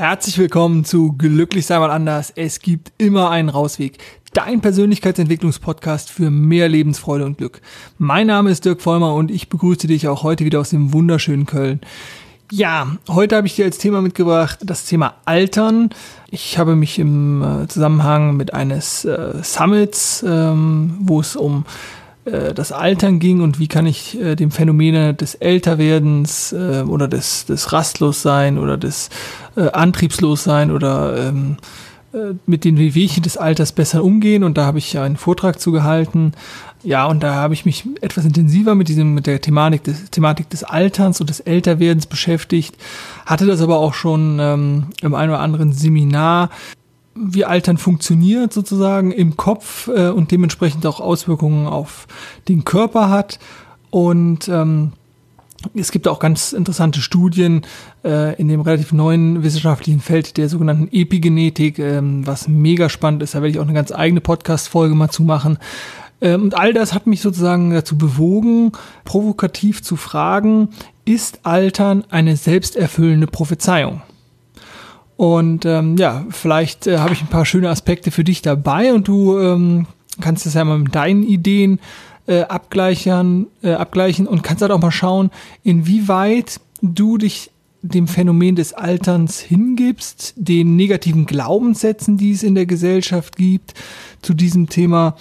Herzlich willkommen zu Glücklich sei mal anders. Es gibt immer einen Rausweg. Dein Persönlichkeitsentwicklungspodcast für mehr Lebensfreude und Glück. Mein Name ist Dirk Vollmer und ich begrüße dich auch heute wieder aus dem wunderschönen Köln. Ja, heute habe ich dir als Thema mitgebracht das Thema Altern. Ich habe mich im äh, Zusammenhang mit eines äh, Summits, ähm, wo es um äh, das Altern ging und wie kann ich äh, dem Phänomen des Älterwerdens äh, oder des, des Rastlossein oder des äh, Antriebslossein oder ähm, äh, mit den Wehwehchen des Alters besser umgehen. Und da habe ich einen Vortrag zugehalten. Ja, und da habe ich mich etwas intensiver mit diesem, mit der Thematik des, Thematik des Alterns und des Älterwerdens beschäftigt, hatte das aber auch schon ähm, im einen oder anderen Seminar wie Altern funktioniert sozusagen im Kopf äh, und dementsprechend auch Auswirkungen auf den Körper hat. Und ähm, es gibt auch ganz interessante Studien äh, in dem relativ neuen wissenschaftlichen Feld der sogenannten Epigenetik, ähm, was mega spannend ist. Da werde ich auch eine ganz eigene Podcast-Folge mal zu machen. Ähm, und all das hat mich sozusagen dazu bewogen, provokativ zu fragen, ist Altern eine selbsterfüllende Prophezeiung? Und ähm, ja, vielleicht äh, habe ich ein paar schöne Aspekte für dich dabei und du ähm, kannst das ja mal mit deinen Ideen äh, abgleichen, äh, abgleichen und kannst halt auch mal schauen, inwieweit du dich dem Phänomen des Alterns hingibst, den negativen Glaubenssätzen, die es in der Gesellschaft gibt zu diesem Thema.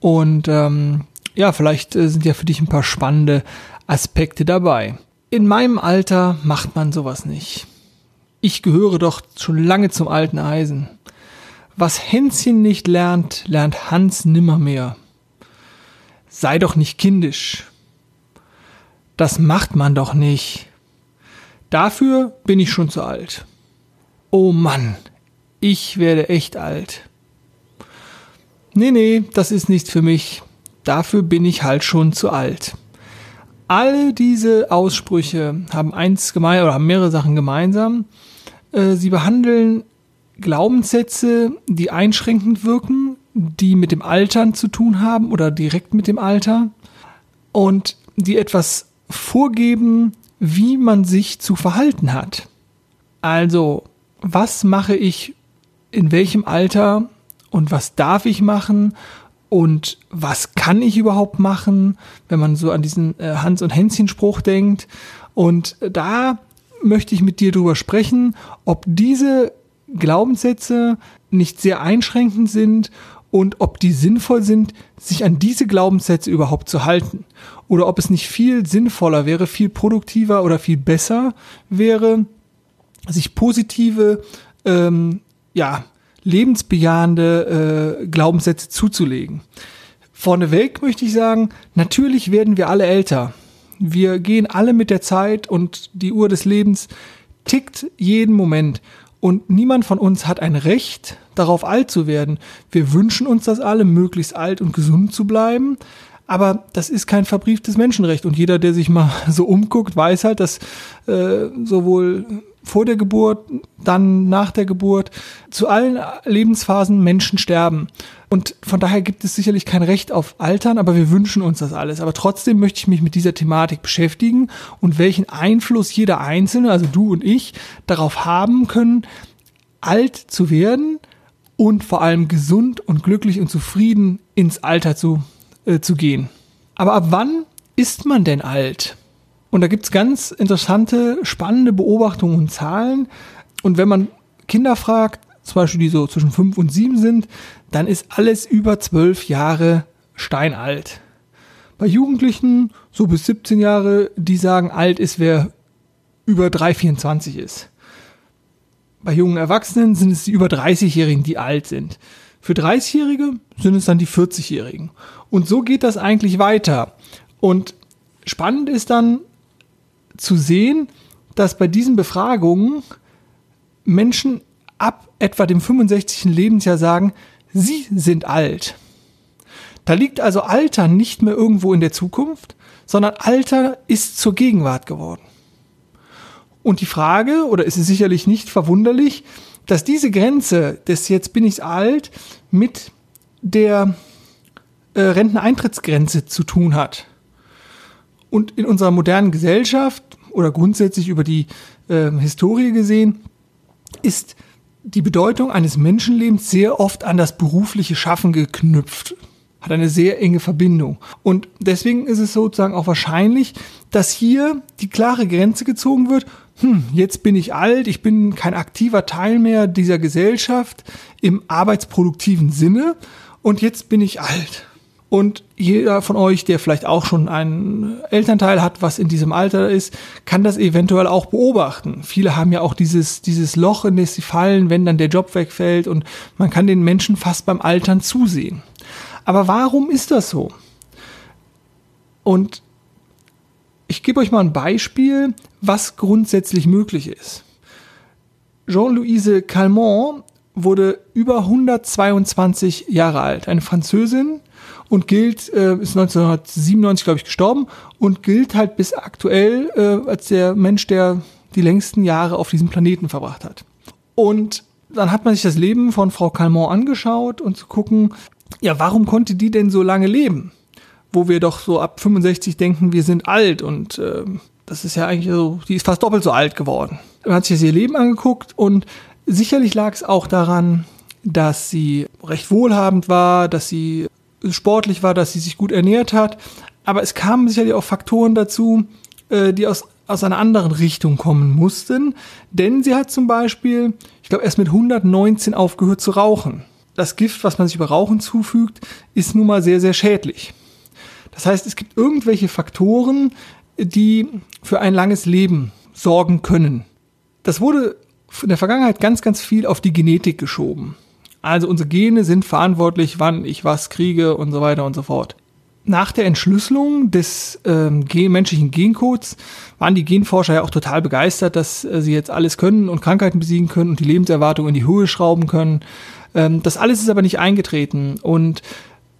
Und ähm, ja, vielleicht äh, sind ja für dich ein paar spannende Aspekte dabei. In meinem Alter macht man sowas nicht. Ich gehöre doch schon lange zum alten Eisen. Was Hänschen nicht lernt, lernt Hans nimmermehr. Sei doch nicht kindisch. Das macht man doch nicht. Dafür bin ich schon zu alt. Oh Mann, ich werde echt alt. Nee, nee, das ist nichts für mich. Dafür bin ich halt schon zu alt. Alle diese Aussprüche haben eins gemein oder haben mehrere Sachen gemeinsam. Äh, sie behandeln Glaubenssätze, die einschränkend wirken, die mit dem Altern zu tun haben oder direkt mit dem Alter und die etwas vorgeben, wie man sich zu verhalten hat. Also, was mache ich in welchem Alter und was darf ich machen und was kann ich überhaupt machen, wenn man so an diesen äh, Hans- und Hänschen-Spruch denkt. Und da möchte ich mit dir darüber sprechen, ob diese Glaubenssätze nicht sehr einschränkend sind und ob die sinnvoll sind, sich an diese Glaubenssätze überhaupt zu halten. Oder ob es nicht viel sinnvoller wäre, viel produktiver oder viel besser wäre, sich positive, ähm, ja, lebensbejahende äh, Glaubenssätze zuzulegen. Vorneweg möchte ich sagen, natürlich werden wir alle älter. Wir gehen alle mit der Zeit und die Uhr des Lebens tickt jeden Moment. Und niemand von uns hat ein Recht, darauf alt zu werden. Wir wünschen uns das alle, möglichst alt und gesund zu bleiben. Aber das ist kein verbrieftes Menschenrecht. Und jeder, der sich mal so umguckt, weiß halt, dass äh, sowohl vor der Geburt, dann nach der Geburt, zu allen Lebensphasen Menschen sterben. Und von daher gibt es sicherlich kein Recht auf Altern, aber wir wünschen uns das alles. Aber trotzdem möchte ich mich mit dieser Thematik beschäftigen und welchen Einfluss jeder Einzelne, also du und ich, darauf haben können, alt zu werden und vor allem gesund und glücklich und zufrieden ins Alter zu, äh, zu gehen. Aber ab wann ist man denn alt? Und da gibt's ganz interessante, spannende Beobachtungen und Zahlen. Und wenn man Kinder fragt, zum Beispiel die so zwischen fünf und sieben sind, dann ist alles über zwölf Jahre steinalt. Bei Jugendlichen, so bis 17 Jahre, die sagen, alt ist, wer über 3,24 ist. Bei jungen Erwachsenen sind es die über 30-Jährigen, die alt sind. Für 30-Jährige sind es dann die 40-Jährigen. Und so geht das eigentlich weiter. Und spannend ist dann, zu sehen, dass bei diesen Befragungen Menschen ab etwa dem 65. Lebensjahr sagen, sie sind alt. Da liegt also Alter nicht mehr irgendwo in der Zukunft, sondern Alter ist zur Gegenwart geworden. Und die Frage, oder ist es sicherlich nicht verwunderlich, dass diese Grenze des jetzt bin ich alt mit der äh, Renteneintrittsgrenze zu tun hat. Und in unserer modernen Gesellschaft oder grundsätzlich über die äh, Historie gesehen, ist die Bedeutung eines Menschenlebens sehr oft an das berufliche Schaffen geknüpft hat eine sehr enge Verbindung. Und deswegen ist es sozusagen auch wahrscheinlich, dass hier die klare Grenze gezogen wird, hm, jetzt bin ich alt, ich bin kein aktiver Teil mehr dieser Gesellschaft im arbeitsproduktiven Sinne und jetzt bin ich alt. Und jeder von euch, der vielleicht auch schon einen Elternteil hat, was in diesem Alter ist, kann das eventuell auch beobachten. Viele haben ja auch dieses, dieses Loch, in das sie fallen, wenn dann der Job wegfällt und man kann den Menschen fast beim Altern zusehen. Aber warum ist das so? Und ich gebe euch mal ein Beispiel, was grundsätzlich möglich ist. Jean-Louise Calment wurde über 122 Jahre alt, eine Französin und gilt, äh, ist 1997, glaube ich, gestorben und gilt halt bis aktuell äh, als der Mensch, der die längsten Jahre auf diesem Planeten verbracht hat. Und dann hat man sich das Leben von Frau Calment angeschaut und zu gucken, ja, warum konnte die denn so lange leben? Wo wir doch so ab 65 denken, wir sind alt und äh, das ist ja eigentlich so, die ist fast doppelt so alt geworden. Man hat sich das ihr Leben angeguckt und sicherlich lag es auch daran, dass sie recht wohlhabend war, dass sie sportlich war, dass sie sich gut ernährt hat. Aber es kamen sicherlich auch Faktoren dazu, äh, die aus, aus einer anderen Richtung kommen mussten. Denn sie hat zum Beispiel, ich glaube, erst mit 119 aufgehört zu rauchen das Gift, was man sich über Rauchen zufügt, ist nun mal sehr, sehr schädlich. Das heißt, es gibt irgendwelche Faktoren, die für ein langes Leben sorgen können. Das wurde in der Vergangenheit ganz, ganz viel auf die Genetik geschoben. Also unsere Gene sind verantwortlich, wann ich was kriege und so weiter und so fort. Nach der Entschlüsselung des ähm, menschlichen Gencodes waren die Genforscher ja auch total begeistert, dass äh, sie jetzt alles können und Krankheiten besiegen können und die Lebenserwartung in die Höhe schrauben können. Ähm, das alles ist aber nicht eingetreten und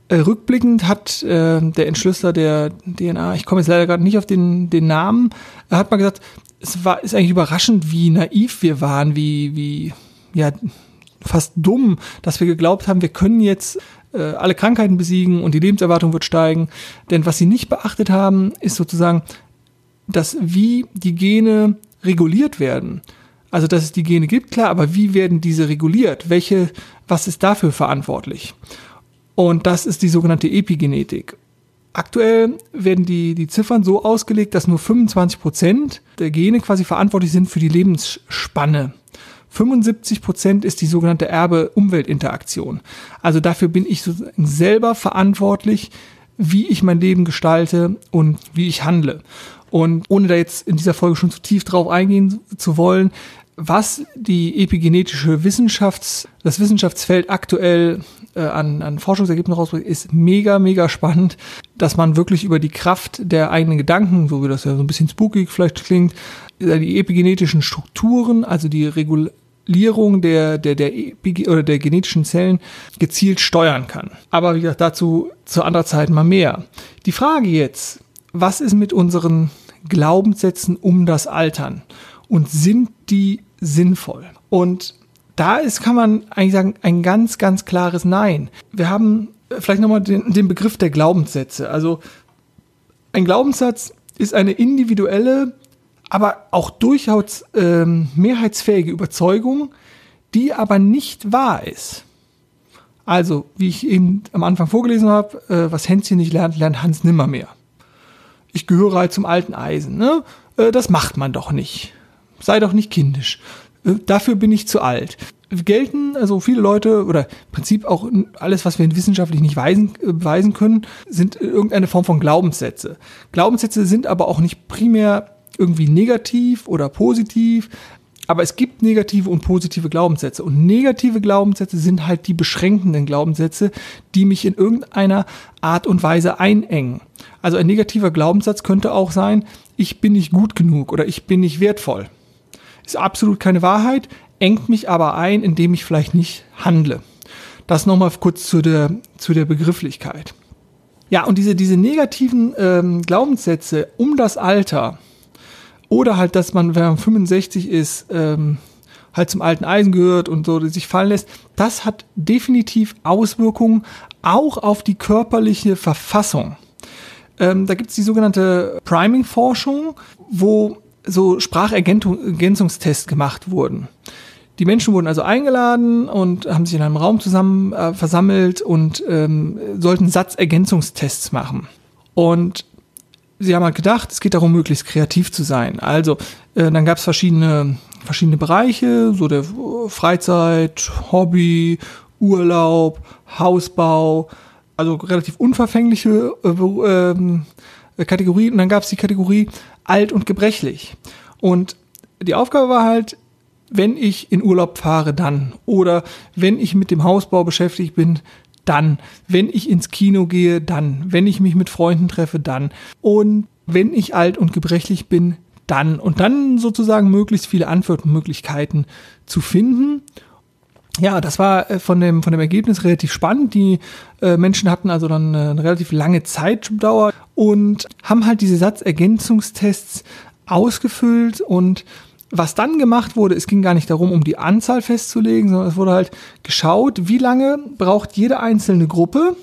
äh, rückblickend hat äh, der Entschlüsseler der DNA, ich komme jetzt leider gerade nicht auf den, den Namen, hat mal gesagt, es war ist eigentlich überraschend, wie naiv wir waren, wie wie ja fast dumm, dass wir geglaubt haben, wir können jetzt äh, alle Krankheiten besiegen und die Lebenserwartung wird steigen. Denn was sie nicht beachtet haben, ist sozusagen, dass wie die Gene reguliert werden. Also, dass es die Gene gibt, klar, aber wie werden diese reguliert? Welche, was ist dafür verantwortlich? Und das ist die sogenannte Epigenetik. Aktuell werden die, die Ziffern so ausgelegt, dass nur 25 Prozent der Gene quasi verantwortlich sind für die Lebensspanne. 75 Prozent ist die sogenannte Erbe-Umwelt-Interaktion. Also dafür bin ich sozusagen selber verantwortlich, wie ich mein Leben gestalte und wie ich handle. Und ohne da jetzt in dieser Folge schon zu tief drauf eingehen zu wollen, was die epigenetische Wissenschafts, das Wissenschaftsfeld aktuell äh, an, an Forschungsergebnissen rausbringt, ist mega, mega spannend, dass man wirklich über die Kraft der eigenen Gedanken, so wie das ja so ein bisschen spooky vielleicht klingt, die epigenetischen Strukturen, also die Regulierung der, der, der, Epi oder der genetischen Zellen gezielt steuern kann. Aber wie gesagt, dazu zu anderer Zeit mal mehr. Die Frage jetzt, was ist mit unseren Glaubenssätzen um das Altern? und sind die sinnvoll? Und da ist, kann man eigentlich sagen, ein ganz, ganz klares Nein. Wir haben vielleicht nochmal den, den Begriff der Glaubenssätze. Also ein Glaubenssatz ist eine individuelle, aber auch durchaus ähm, mehrheitsfähige Überzeugung, die aber nicht wahr ist. Also, wie ich eben am Anfang vorgelesen habe, äh, was Hänschen nicht lernt, lernt Hans nimmer mehr. Ich gehöre halt zum alten Eisen. Ne? Äh, das macht man doch nicht sei doch nicht kindisch. Äh, dafür bin ich zu alt. Gelten also viele Leute oder im Prinzip auch alles, was wir wissenschaftlich nicht weisen, äh, beweisen können, sind irgendeine Form von Glaubenssätze. Glaubenssätze sind aber auch nicht primär irgendwie negativ oder positiv, aber es gibt negative und positive Glaubenssätze. Und negative Glaubenssätze sind halt die beschränkenden Glaubenssätze, die mich in irgendeiner Art und Weise einengen. Also ein negativer Glaubenssatz könnte auch sein, ich bin nicht gut genug oder ich bin nicht wertvoll. Ist absolut keine Wahrheit, engt mich aber ein, indem ich vielleicht nicht handle. Das nochmal kurz zu der, zu der Begrifflichkeit. Ja, und diese, diese negativen ähm, Glaubenssätze um das Alter oder halt, dass man, wenn man 65 ist, ähm, halt zum alten Eisen gehört und so sich fallen lässt, das hat definitiv Auswirkungen auch auf die körperliche Verfassung. Ähm, da gibt es die sogenannte Priming-Forschung, wo so Sprachergänzungstests gemacht wurden. Die Menschen wurden also eingeladen und haben sich in einem Raum zusammen äh, versammelt und ähm, sollten Satzergänzungstests machen. Und sie haben halt gedacht, es geht darum, möglichst kreativ zu sein. Also, äh, dann gab es verschiedene, verschiedene Bereiche, so der Freizeit, Hobby, Urlaub, Hausbau, also relativ unverfängliche äh, äh, Kategorie. Und dann gab es die Kategorie alt und gebrechlich. Und die Aufgabe war halt, wenn ich in Urlaub fahre, dann. Oder wenn ich mit dem Hausbau beschäftigt bin, dann. Wenn ich ins Kino gehe, dann. Wenn ich mich mit Freunden treffe, dann. Und wenn ich alt und gebrechlich bin, dann. Und dann sozusagen möglichst viele Antwortmöglichkeiten zu finden. Ja, das war äh, von dem, von dem Ergebnis relativ spannend. Die äh, Menschen hatten also dann eine relativ lange Zeitdauer und haben halt diese Satzergänzungstests ausgefüllt und was dann gemacht wurde, es ging gar nicht darum, um die Anzahl festzulegen, sondern es wurde halt geschaut, wie lange braucht jede einzelne Gruppe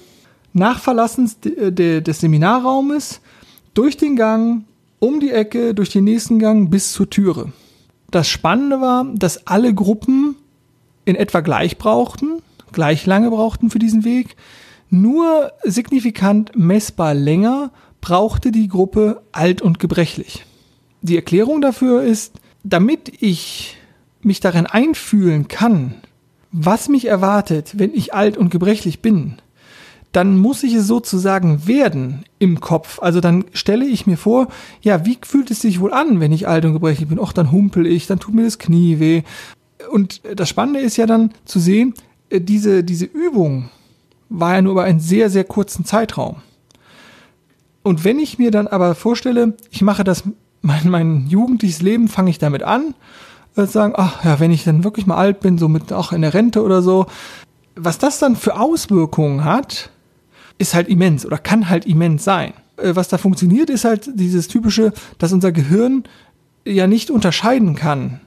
nach Verlassen des Seminarraumes durch den Gang, um die Ecke, durch den nächsten Gang bis zur Türe. Das Spannende war, dass alle Gruppen in etwa gleich brauchten, gleich lange brauchten für diesen Weg. Nur signifikant messbar länger brauchte die Gruppe alt und gebrechlich. Die Erklärung dafür ist, damit ich mich darin einfühlen kann, was mich erwartet, wenn ich alt und gebrechlich bin, dann muss ich es sozusagen werden im Kopf. Also dann stelle ich mir vor, ja, wie fühlt es sich wohl an, wenn ich alt und gebrechlich bin? Och, dann humpel ich, dann tut mir das Knie weh. Und das Spannende ist ja dann zu sehen, äh, diese, diese Übung war ja nur über einen sehr, sehr kurzen Zeitraum. Und wenn ich mir dann aber vorstelle, ich mache das mein, mein jugendliches Leben fange ich damit an, äh, sagen, ach ja, wenn ich dann wirklich mal alt bin, so mit auch in der Rente oder so, was das dann für Auswirkungen hat, ist halt immens oder kann halt immens sein. Äh, was da funktioniert, ist halt dieses typische, dass unser Gehirn ja nicht unterscheiden kann,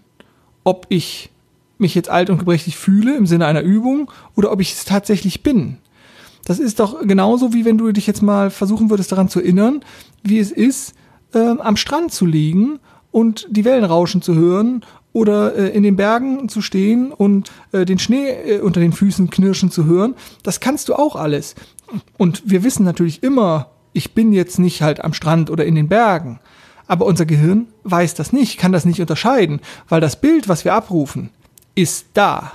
ob ich mich jetzt alt und gebrechlich fühle im Sinne einer Übung oder ob ich es tatsächlich bin. Das ist doch genauso wie wenn du dich jetzt mal versuchen würdest daran zu erinnern, wie es ist, äh, am Strand zu liegen und die Wellen rauschen zu hören oder äh, in den Bergen zu stehen und äh, den Schnee äh, unter den Füßen knirschen zu hören, das kannst du auch alles. Und wir wissen natürlich immer, ich bin jetzt nicht halt am Strand oder in den Bergen. Aber unser Gehirn weiß das nicht, kann das nicht unterscheiden, weil das Bild, was wir abrufen, ist da.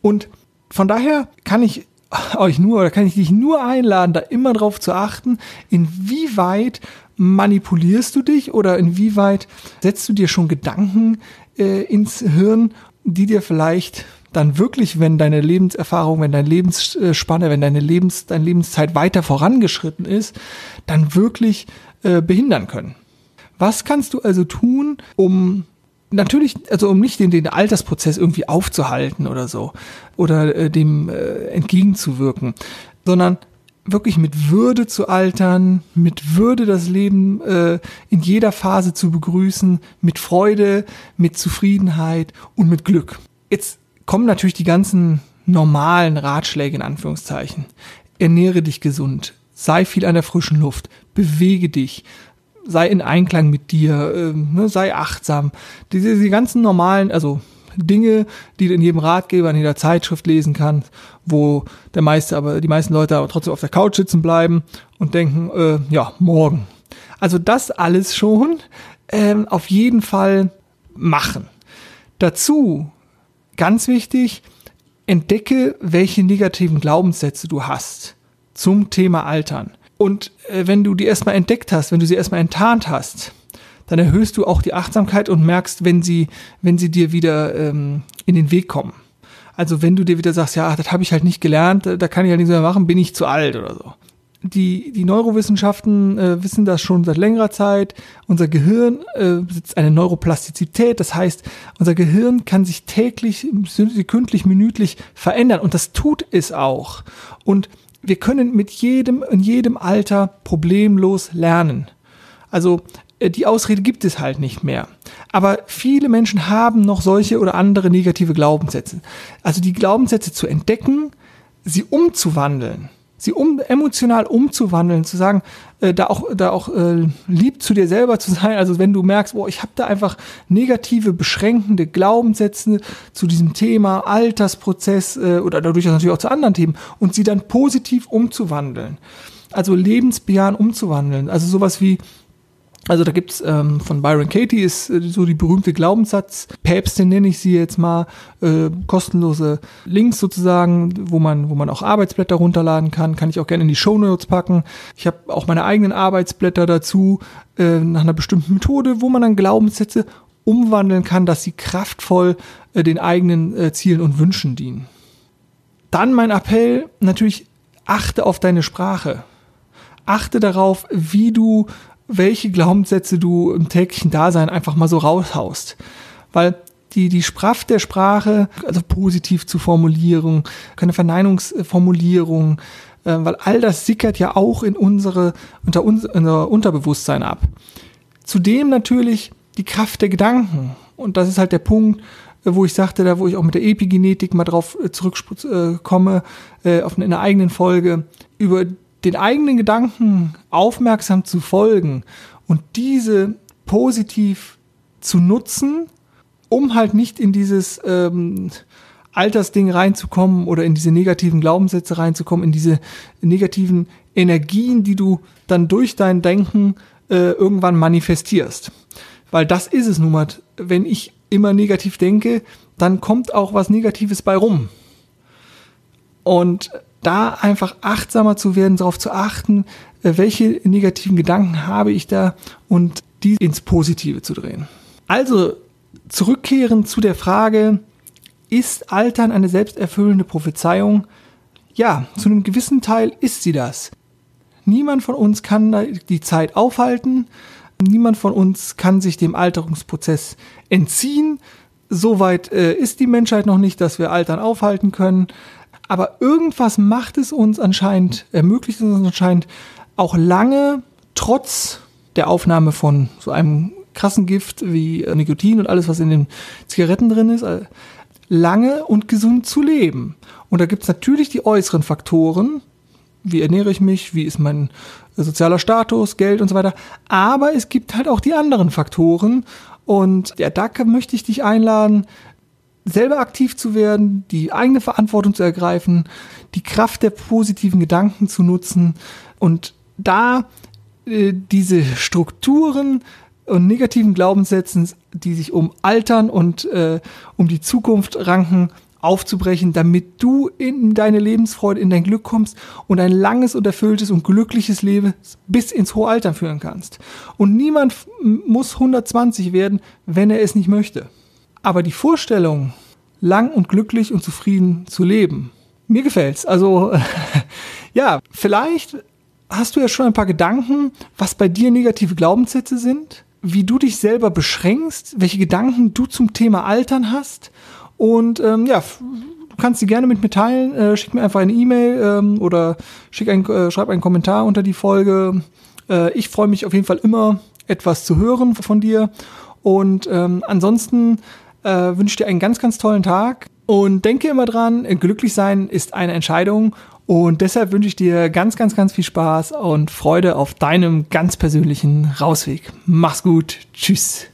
Und von daher kann ich euch nur oder kann ich dich nur einladen, da immer drauf zu achten, inwieweit manipulierst du dich oder inwieweit setzt du dir schon Gedanken äh, ins Hirn, die dir vielleicht dann wirklich, wenn deine Lebenserfahrung, wenn deine Lebensspanne, wenn deine Lebens, deine Lebenszeit weiter vorangeschritten ist, dann wirklich äh, behindern können. Was kannst du also tun, um natürlich, also um nicht den, den Altersprozess irgendwie aufzuhalten oder so oder äh, dem äh, entgegenzuwirken, sondern wirklich mit Würde zu altern, mit Würde das Leben äh, in jeder Phase zu begrüßen, mit Freude, mit Zufriedenheit und mit Glück. Jetzt kommen natürlich die ganzen normalen Ratschläge in Anführungszeichen. Ernähre dich gesund, sei viel an der frischen Luft, bewege dich, sei in Einklang mit dir, äh, ne, sei achtsam. Diese, diese ganzen normalen, also Dinge, die du in jedem Ratgeber, in jeder Zeitschrift lesen kannst, wo der meiste, aber die meisten Leute aber trotzdem auf der Couch sitzen bleiben und denken, äh, ja, morgen. Also das alles schon ähm, auf jeden Fall machen. Dazu, ganz wichtig, entdecke, welche negativen Glaubenssätze du hast zum Thema Altern. Und äh, wenn du die erstmal entdeckt hast, wenn du sie erstmal enttarnt hast, dann erhöhst du auch die Achtsamkeit und merkst, wenn sie, wenn sie dir wieder ähm, in den Weg kommen. Also wenn du dir wieder sagst, ja, das habe ich halt nicht gelernt, da kann ich halt nichts mehr machen, bin ich zu alt oder so. Die, die Neurowissenschaften äh, wissen das schon seit längerer Zeit. Unser Gehirn äh, besitzt eine Neuroplastizität, das heißt, unser Gehirn kann sich täglich, sekündlich, minütlich verändern und das tut es auch. Und wir können mit jedem, in jedem Alter problemlos lernen. Also die Ausrede gibt es halt nicht mehr. Aber viele Menschen haben noch solche oder andere negative Glaubenssätze. Also die Glaubenssätze zu entdecken, sie umzuwandeln sie um, emotional umzuwandeln, zu sagen, äh, da auch, da auch äh, lieb zu dir selber zu sein. Also wenn du merkst, boah, ich habe da einfach negative, beschränkende Glaubenssätze zu diesem Thema, Altersprozess äh, oder dadurch natürlich auch zu anderen Themen und sie dann positiv umzuwandeln. Also lebensbejahend umzuwandeln. Also sowas wie, also da gibt's ähm, von Byron Katie ist äh, so die berühmte Glaubenssatz, Päpstin nenne ich sie jetzt mal, äh, kostenlose Links sozusagen, wo man, wo man auch Arbeitsblätter runterladen kann, kann ich auch gerne in die Show Notes packen. Ich habe auch meine eigenen Arbeitsblätter dazu, äh, nach einer bestimmten Methode, wo man dann Glaubenssätze umwandeln kann, dass sie kraftvoll äh, den eigenen äh, Zielen und Wünschen dienen. Dann mein Appell, natürlich achte auf deine Sprache. Achte darauf, wie du welche Glaubenssätze du im täglichen Dasein einfach mal so raushaust. Weil die, die Spraft der Sprache, also positiv zu Formulierung, keine Verneinungsformulierung, äh, weil all das sickert ja auch in unsere, unter unser Unterbewusstsein ab. Zudem natürlich die Kraft der Gedanken. Und das ist halt der Punkt, äh, wo ich sagte, da wo ich auch mit der Epigenetik mal drauf äh, zurückkomme, äh, auf eine eigenen Folge, über den eigenen Gedanken aufmerksam zu folgen und diese positiv zu nutzen, um halt nicht in dieses ähm, Altersding reinzukommen oder in diese negativen Glaubenssätze reinzukommen, in diese negativen Energien, die du dann durch dein Denken äh, irgendwann manifestierst. Weil das ist es nun mal. Wenn ich immer negativ denke, dann kommt auch was Negatives bei rum. Und da einfach achtsamer zu werden, darauf zu achten, äh, welche negativen Gedanken habe ich da und die ins Positive zu drehen. Also zurückkehren zu der Frage, ist Altern eine selbsterfüllende Prophezeiung? Ja, zu einem gewissen Teil ist sie das. Niemand von uns kann die Zeit aufhalten. Niemand von uns kann sich dem Alterungsprozess entziehen. Soweit äh, ist die Menschheit noch nicht, dass wir Altern aufhalten können. Aber irgendwas macht es uns anscheinend, ermöglicht es uns anscheinend auch lange, trotz der Aufnahme von so einem krassen Gift wie Nikotin und alles, was in den Zigaretten drin ist, äh, lange und gesund zu leben. Und da gibt es natürlich die äußeren Faktoren, wie ernähre ich mich, wie ist mein sozialer Status, Geld und so weiter. Aber es gibt halt auch die anderen Faktoren. Und ja, da möchte ich dich einladen, selber aktiv zu werden, die eigene Verantwortung zu ergreifen, die Kraft der positiven Gedanken zu nutzen und da äh, diese Strukturen und negativen Glaubenssätzen, die sich um Altern und äh, um die Zukunft ranken, aufzubrechen, damit du in deine Lebensfreude, in dein Glück kommst und ein langes und erfülltes und glückliches Leben bis ins hohe Alter führen kannst. Und niemand muss 120 werden, wenn er es nicht möchte. Aber die Vorstellung, lang und glücklich und zufrieden zu leben, mir gefällt's. Also ja, vielleicht hast du ja schon ein paar Gedanken, was bei dir negative Glaubenssätze sind, wie du dich selber beschränkst, welche Gedanken du zum Thema Altern hast. Und ähm, ja, du kannst sie gerne mit mir teilen. Äh, schick mir einfach eine E-Mail ähm, oder schick ein, äh, schreib einen Kommentar unter die Folge. Äh, ich freue mich auf jeden Fall immer, etwas zu hören von dir. Und ähm, ansonsten äh, wünsche dir einen ganz, ganz tollen Tag und denke immer dran, glücklich sein ist eine Entscheidung und deshalb wünsche ich dir ganz, ganz, ganz viel Spaß und Freude auf deinem ganz persönlichen Rausweg. Mach's gut. Tschüss.